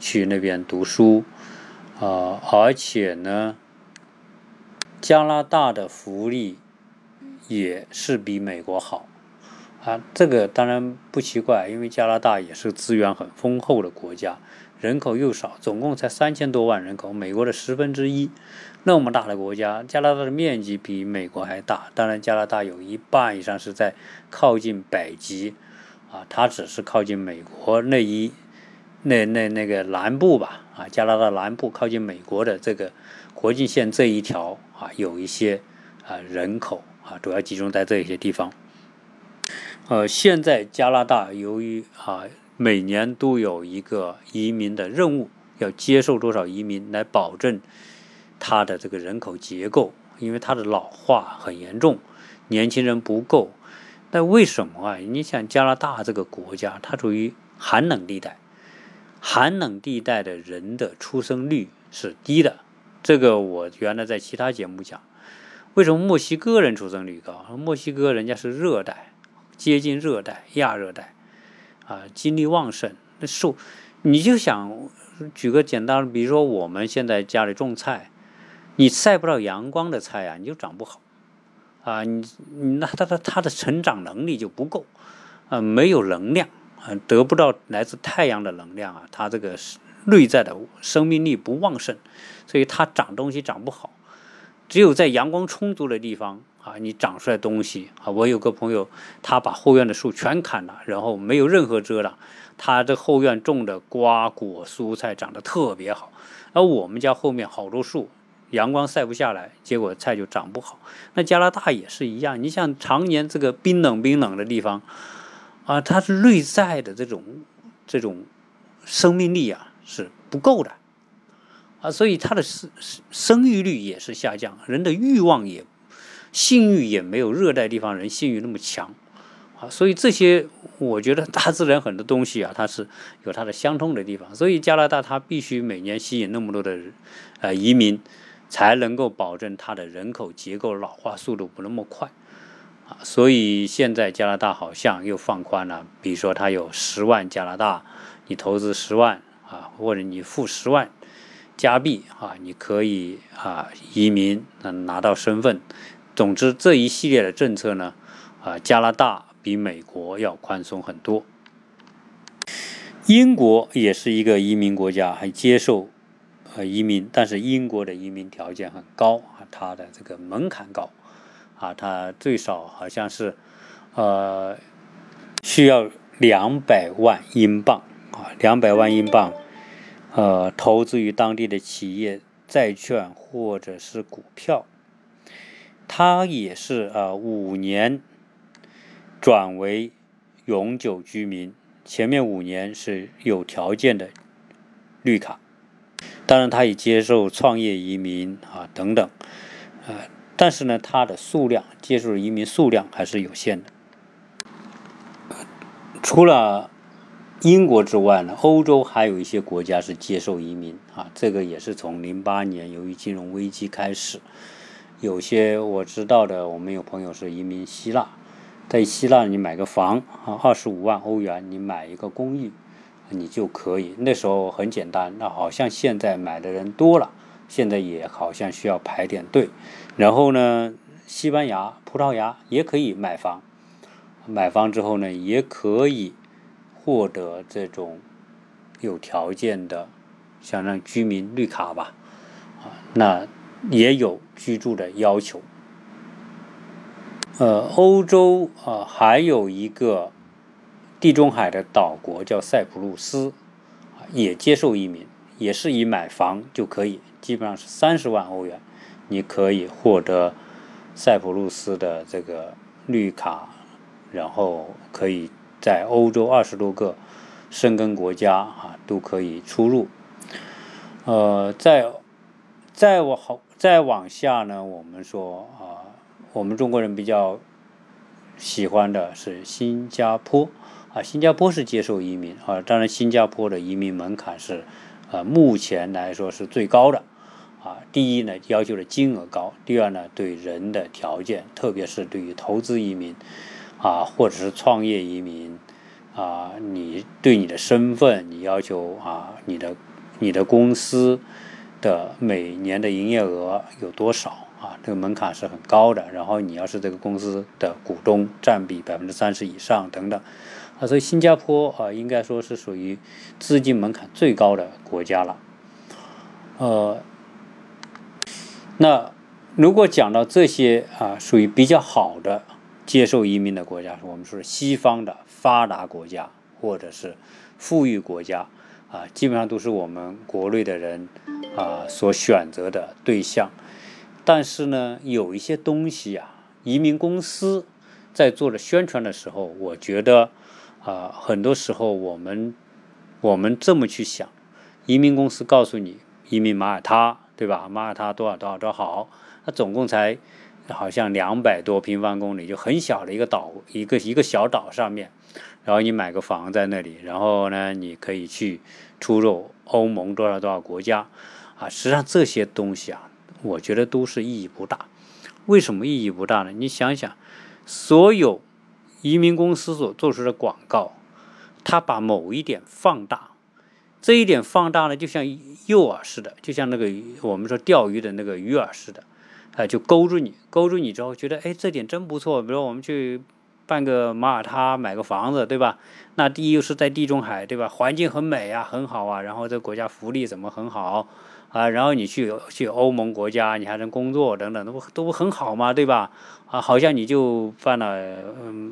去那边读书啊，而且呢，加拿大的福利也是比美国好啊。这个当然不奇怪，因为加拿大也是资源很丰厚的国家，人口又少，总共才三千多万人口，美国的十分之一。那么大的国家，加拿大的面积比美国还大，当然加拿大有一半以上是在靠近北极。啊，它只是靠近美国那一那那那个南部吧，啊，加拿大南部靠近美国的这个国境线这一条啊，有一些啊人口啊，主要集中在这些地方。呃，现在加拿大由于啊每年都有一个移民的任务，要接受多少移民来保证它的这个人口结构，因为它的老化很严重，年轻人不够。那为什么啊？你想加拿大这个国家，它处于寒冷地带，寒冷地带的人的出生率是低的。这个我原来在其他节目讲，为什么墨西哥人出生率高？墨西哥人家是热带，接近热带、亚热带，啊，精力旺盛。那受，你就想举个简单的，比如说我们现在家里种菜，你晒不到阳光的菜啊，你就长不好。啊，你你那他的他的成长能力就不够，啊，没有能量，啊，得不到来自太阳的能量啊，他这个内在的生命力不旺盛，所以他长东西长不好。只有在阳光充足的地方啊，你长出来东西啊。我有个朋友，他把后院的树全砍了，然后没有任何遮挡，他这后院种的瓜果蔬菜长得特别好。而我们家后面好多树。阳光晒不下来，结果菜就长不好。那加拿大也是一样，你像常年这个冰冷冰冷的地方，啊，它是内在的这种这种生命力啊是不够的，啊，所以它的生生育率也是下降，人的欲望也性欲也没有热带地方人性欲那么强，啊，所以这些我觉得大自然很多东西啊，它是有它的相通的地方，所以加拿大它必须每年吸引那么多的呃移民。才能够保证它的人口结构老化速度不那么快，啊，所以现在加拿大好像又放宽了，比如说它有十万加拿大，你投资十万啊，或者你付十万加币啊，你可以啊移民拿到身份。总之这一系列的政策呢，啊，加拿大比美国要宽松很多。英国也是一个移民国家，还接受。呃，移民，但是英国的移民条件很高啊，它的这个门槛高啊，它最少好像是呃需要两百万英镑啊，两百万英镑呃投资于当地的企业债券或者是股票，他也是呃五年转为永久居民，前面五年是有条件的绿卡。当然，他也接受创业移民啊等等，呃，但是呢，它的数量接受移民数量还是有限的。除了英国之外呢，欧洲还有一些国家是接受移民啊，这个也是从零八年由于金融危机开始，有些我知道的，我们有朋友是移民希腊，在希腊你买个房啊，二十五万欧元，你买一个公寓你就可以。那时候很简单，那好像现在买的人多了，现在也好像需要排点队。然后呢，西班牙、葡萄牙也可以买房，买房之后呢，也可以获得这种有条件的，像让居民绿卡吧，啊，那也有居住的要求。呃，欧洲啊，还有一个地中海的岛国叫塞浦路斯，也接受移民，也是以买房就可以，基本上是三十万欧元，你可以获得塞浦路斯的这个绿卡，然后可以在欧洲二十多个生根国家啊都可以出入。呃，在再往好再往下呢，我们说啊。我们中国人比较喜欢的是新加坡啊，新加坡是接受移民啊，当然新加坡的移民门槛是啊，目前来说是最高的啊。第一呢，要求的金额高；第二呢，对人的条件，特别是对于投资移民啊，或者是创业移民啊，你对你的身份，你要求啊，你的你的公司的每年的营业额有多少？啊，这个门槛是很高的。然后你要是这个公司的股东占比百分之三十以上等等，啊，所以新加坡啊，应该说是属于资金门槛最高的国家了。呃，那如果讲到这些啊，属于比较好的接受移民的国家，我们说西方的发达国家或者是富裕国家啊，基本上都是我们国内的人啊所选择的对象。但是呢，有一些东西呀，移民公司在做的宣传的时候，我觉得啊，很多时候我们我们这么去想，移民公司告诉你移民马耳他，对吧？马耳他多少多少多好，它总共才好像两百多平方公里，就很小的一个岛，一个一个小岛上面，然后你买个房在那里，然后呢，你可以去出入欧盟多少多少国家啊，实际上这些东西啊。我觉得都是意义不大。为什么意义不大呢？你想想，所有移民公司所做出的广告，他把某一点放大，这一点放大呢，就像诱饵似的，就像那个我们说钓鱼的那个鱼饵似的，啊，就勾住你，勾住你之后，觉得哎，这点真不错。比如我们去办个马耳他，买个房子，对吧？那第一又是在地中海，对吧？环境很美啊，很好啊。然后这国家福利怎么很好？啊，然后你去去欧盟国家，你还能工作等等，都不都很好嘛，对吧？啊，好像你就办了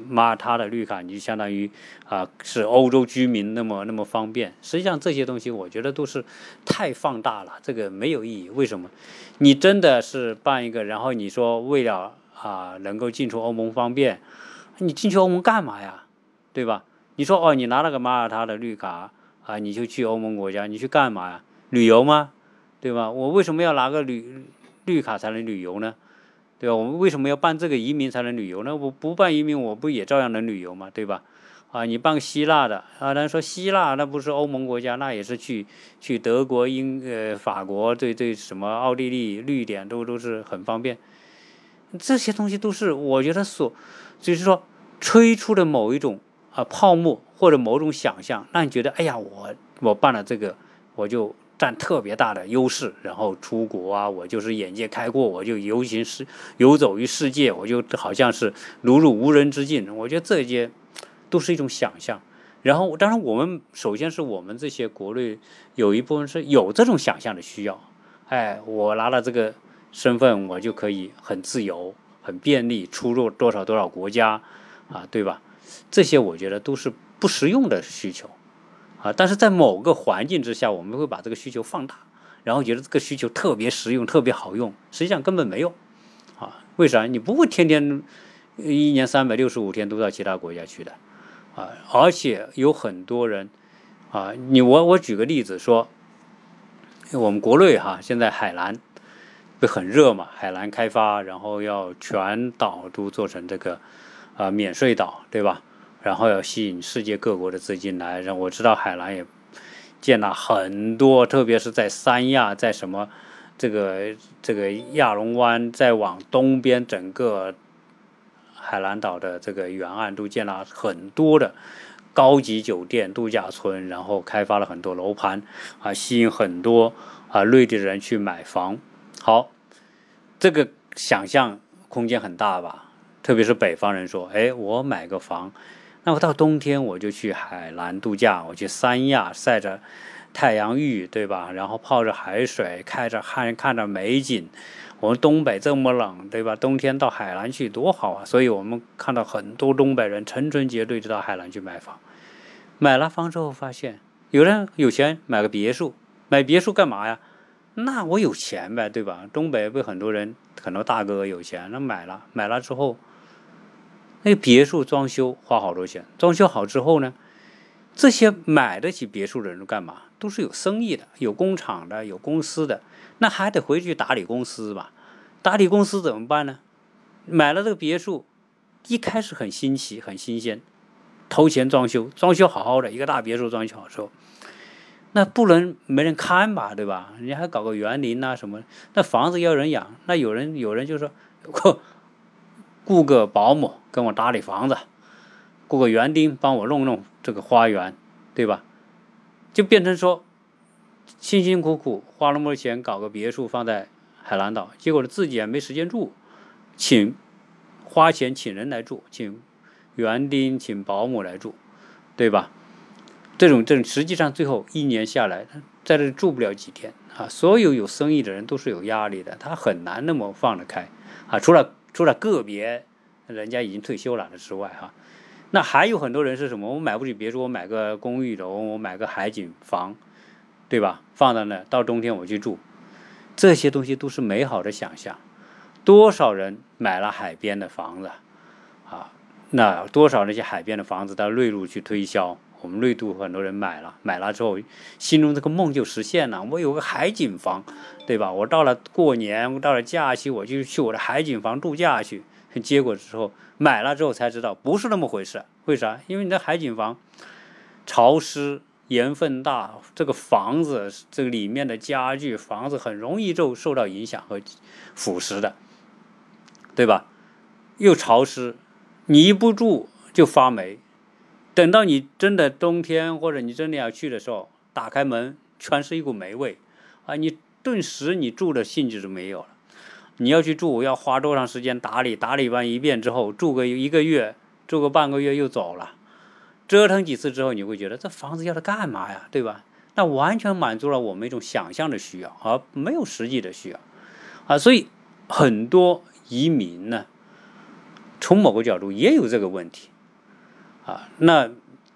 马耳他的绿卡，你就相当于啊是欧洲居民那么那么方便。实际上这些东西我觉得都是太放大了，这个没有意义。为什么？你真的是办一个，然后你说为了啊能够进出欧盟方便，你进去欧盟干嘛呀？对吧？你说哦，你拿了个马耳他的绿卡啊，你就去欧盟国家，你去干嘛呀？旅游吗？对吧？我为什么要拿个绿绿卡才能旅游呢？对吧？我们为什么要办这个移民才能旅游呢？我不办移民，我不也照样能旅游吗？对吧？啊，你办希腊的啊，咱说希腊那不是欧盟国家，那也是去去德国、英呃法国，对对什么奥地利、绿点都都是很方便。这些东西都是我觉得所就是说吹出的某一种啊泡沫或者某种想象，让你觉得哎呀，我我办了这个我就。占特别大的优势，然后出国啊，我就是眼界开阔，我就游行世游走于世界，我就好像是如入无人之境。我觉得这些都是一种想象。然后，当然我们首先是我们这些国内有一部分是有这种想象的需要。哎，我拿了这个身份，我就可以很自由、很便利出入多少多少国家啊，对吧？这些我觉得都是不实用的需求。啊，但是在某个环境之下，我们会把这个需求放大，然后觉得这个需求特别实用、特别好用，实际上根本没有。啊，为啥？你不会天天一年三百六十五天都到其他国家去的，啊，而且有很多人，啊，你我我举个例子说，我们国内哈，现在海南不很热嘛，海南开发，然后要全岛都做成这个啊免税岛，对吧？然后要吸引世界各国的资金来，然后我知道海南也建了很多，特别是在三亚，在什么这个这个亚龙湾，再往东边整个海南岛的这个沿岸都建了很多的高级酒店、度假村，然后开发了很多楼盘，啊，吸引很多啊内地的人去买房。好，这个想象空间很大吧？特别是北方人说，哎，我买个房，那我到冬天我就去海南度假，我去三亚晒着太阳浴，对吧？然后泡着海水，开着看看着美景。我们东北这么冷，对吧？冬天到海南去多好啊！所以我们看到很多东北人成群结队就到海南去买房。买了房之后发现，有人有钱买个别墅，买别墅干嘛呀？那我有钱呗，对吧？东北不很多人，很多大哥有钱，那买了，买了之后。那别墅装修花好多钱，装修好之后呢，这些买得起别墅的人干嘛？都是有生意的，有工厂的，有公司的，那还得回去打理公司吧？打理公司怎么办呢？买了这个别墅，一开始很新奇，很新鲜，投钱装修，装修好好的一个大别墅装修好之后，那不能没人看吧？对吧？人家还搞个园林呐什么？那房子要人养，那有人有人就说，雇个保姆跟我打理房子，雇个园丁帮我弄弄这个花园，对吧？就变成说，辛辛苦苦花那么多钱搞个别墅放在海南岛，结果自己也没时间住，请花钱请人来住，请园丁请保姆来住，对吧？这种这种实际上最后一年下来，在这住不了几天啊！所有有生意的人都是有压力的，他很难那么放得开啊！除了。除了个别人家已经退休了的之外，哈，那还有很多人是什么？我买不起别墅，我买个公寓楼，我买个海景房，对吧？放在那，到冬天我去住，这些东西都是美好的想象。多少人买了海边的房子啊？那多少那些海边的房子到内陆去推销？我们内陆很多人买了，买了之后，心中这个梦就实现了。我有个海景房，对吧？我到了过年，我到了假期，我就去我的海景房度假去。结果之后买了之后才知道不是那么回事。为啥？因为你的海景房潮湿、盐分大，这个房子这个里面的家具、房子很容易就受到影响和腐蚀的，对吧？又潮湿，你一不住就发霉。等到你真的冬天或者你真的要去的时候，打开门全是一股霉味，啊，你顿时你住的兴致就没有了。你要去住，要花多长时间打理？打理完一遍之后，住个一个月，住个半个月又走了，折腾几次之后，你会觉得这房子要它干嘛呀？对吧？那完全满足了我们一种想象的需要，而没有实际的需要，啊，所以很多移民呢，从某个角度也有这个问题。啊，那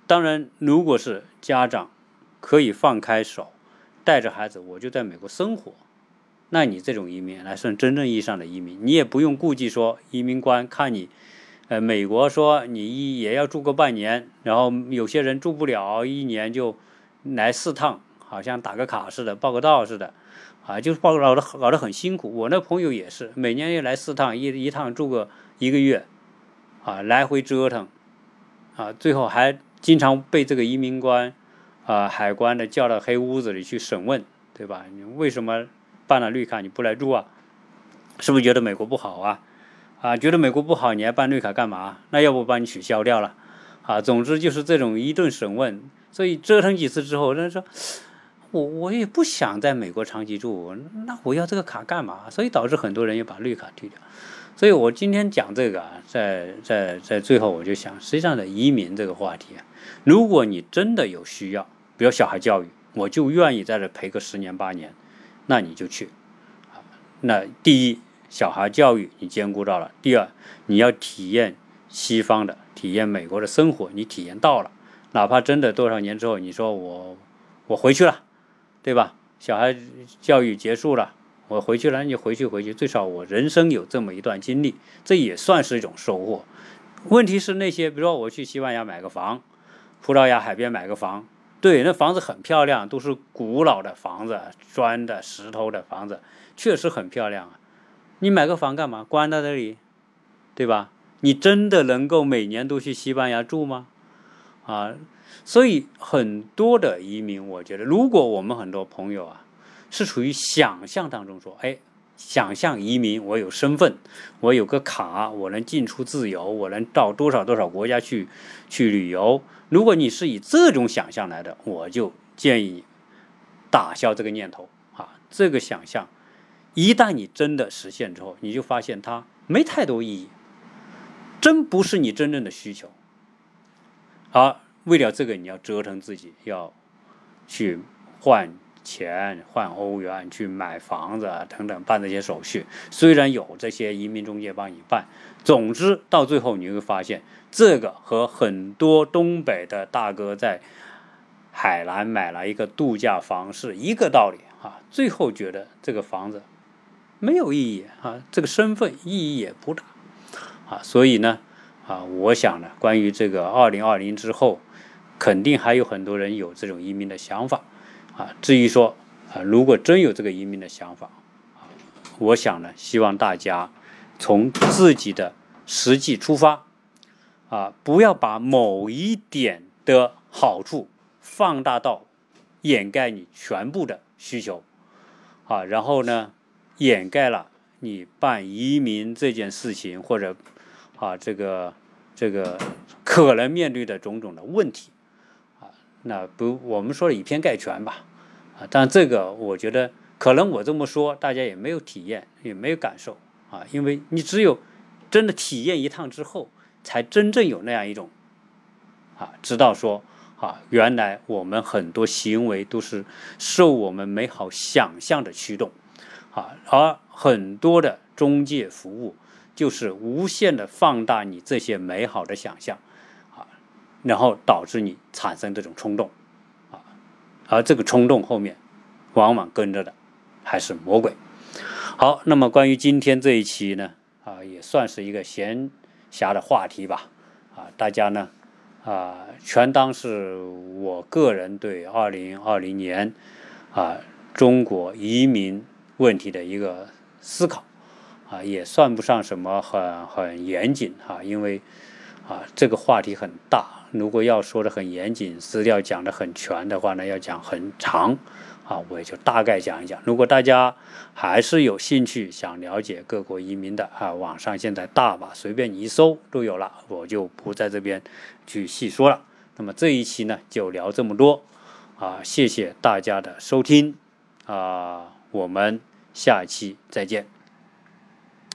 当然，如果是家长可以放开手，带着孩子，我就在美国生活，那你这种移民来算真正意义上的移民，你也不用顾忌说移民官看你，呃，美国说你一也要住个半年，然后有些人住不了一年就来四趟，好像打个卡似的，报个到似的，啊，就是报搞得搞得很辛苦。我那朋友也是，每年要来四趟，一一趟住个一个月，啊，来回折腾。啊，最后还经常被这个移民官，啊，海关的叫到黑屋子里去审问，对吧？你为什么办了绿卡你不来住啊？是不是觉得美国不好啊？啊，觉得美国不好，你还办绿卡干嘛？那要不把你取消掉了？啊，总之就是这种一顿审问，所以折腾几次之后，人说，我我也不想在美国长期住，那我要这个卡干嘛？所以导致很多人也把绿卡退掉。所以我今天讲这个啊，在在在最后，我就想，实际上的移民这个话题啊，如果你真的有需要，比如小孩教育，我就愿意在这陪个十年八年，那你就去。那第一，小孩教育你兼顾到了；第二，你要体验西方的，体验美国的生活，你体验到了，哪怕真的多少年之后，你说我我回去了，对吧？小孩教育结束了。我回去了，你回去回去，最少我人生有这么一段经历，这也算是一种收获。问题是那些，比如说我去西班牙买个房，葡萄牙海边买个房，对，那房子很漂亮，都是古老的房子，砖的、石头的房子，确实很漂亮啊。你买个房干嘛？关在这里，对吧？你真的能够每年都去西班牙住吗？啊，所以很多的移民，我觉得，如果我们很多朋友啊。是处于想象当中说，哎，想象移民，我有身份，我有个卡，我能进出自由，我能到多少多少国家去去旅游。如果你是以这种想象来的，我就建议你打消这个念头啊。这个想象一旦你真的实现之后，你就发现它没太多意义，真不是你真正的需求。而为了这个，你要折腾自己，要去换。钱换欧元去买房子等等办这些手续，虽然有这些移民中介帮你办，总之到最后你会发现，这个和很多东北的大哥在海南买了一个度假房是一个道理啊。最后觉得这个房子没有意义啊，这个身份意义也不大啊。所以呢，啊，我想呢，关于这个二零二零之后，肯定还有很多人有这种移民的想法。啊，至于说啊，如果真有这个移民的想法，啊，我想呢，希望大家从自己的实际出发，啊，不要把某一点的好处放大到掩盖你全部的需求，啊，然后呢，掩盖了你办移民这件事情或者啊，这个这个可能面对的种种的问题，啊，那不，我们说以偏概全吧。但这个我觉得可能我这么说，大家也没有体验，也没有感受啊，因为你只有真的体验一趟之后，才真正有那样一种啊，知道说啊，原来我们很多行为都是受我们美好想象的驱动啊，而很多的中介服务就是无限的放大你这些美好的想象啊，然后导致你产生这种冲动。而这个冲动后面，往往跟着的还是魔鬼。好，那么关于今天这一期呢，啊，也算是一个闲暇的话题吧。啊，大家呢，啊，全当是我个人对二零二零年啊中国移民问题的一个思考。啊，也算不上什么很很严谨啊，因为啊这个话题很大。如果要说的很严谨，资料讲的很全的话呢，要讲很长，啊，我也就大概讲一讲。如果大家还是有兴趣想了解各国移民的啊，网上现在大把，随便你一搜都有了，我就不在这边去细说了。那么这一期呢，就聊这么多，啊，谢谢大家的收听，啊，我们下期再见。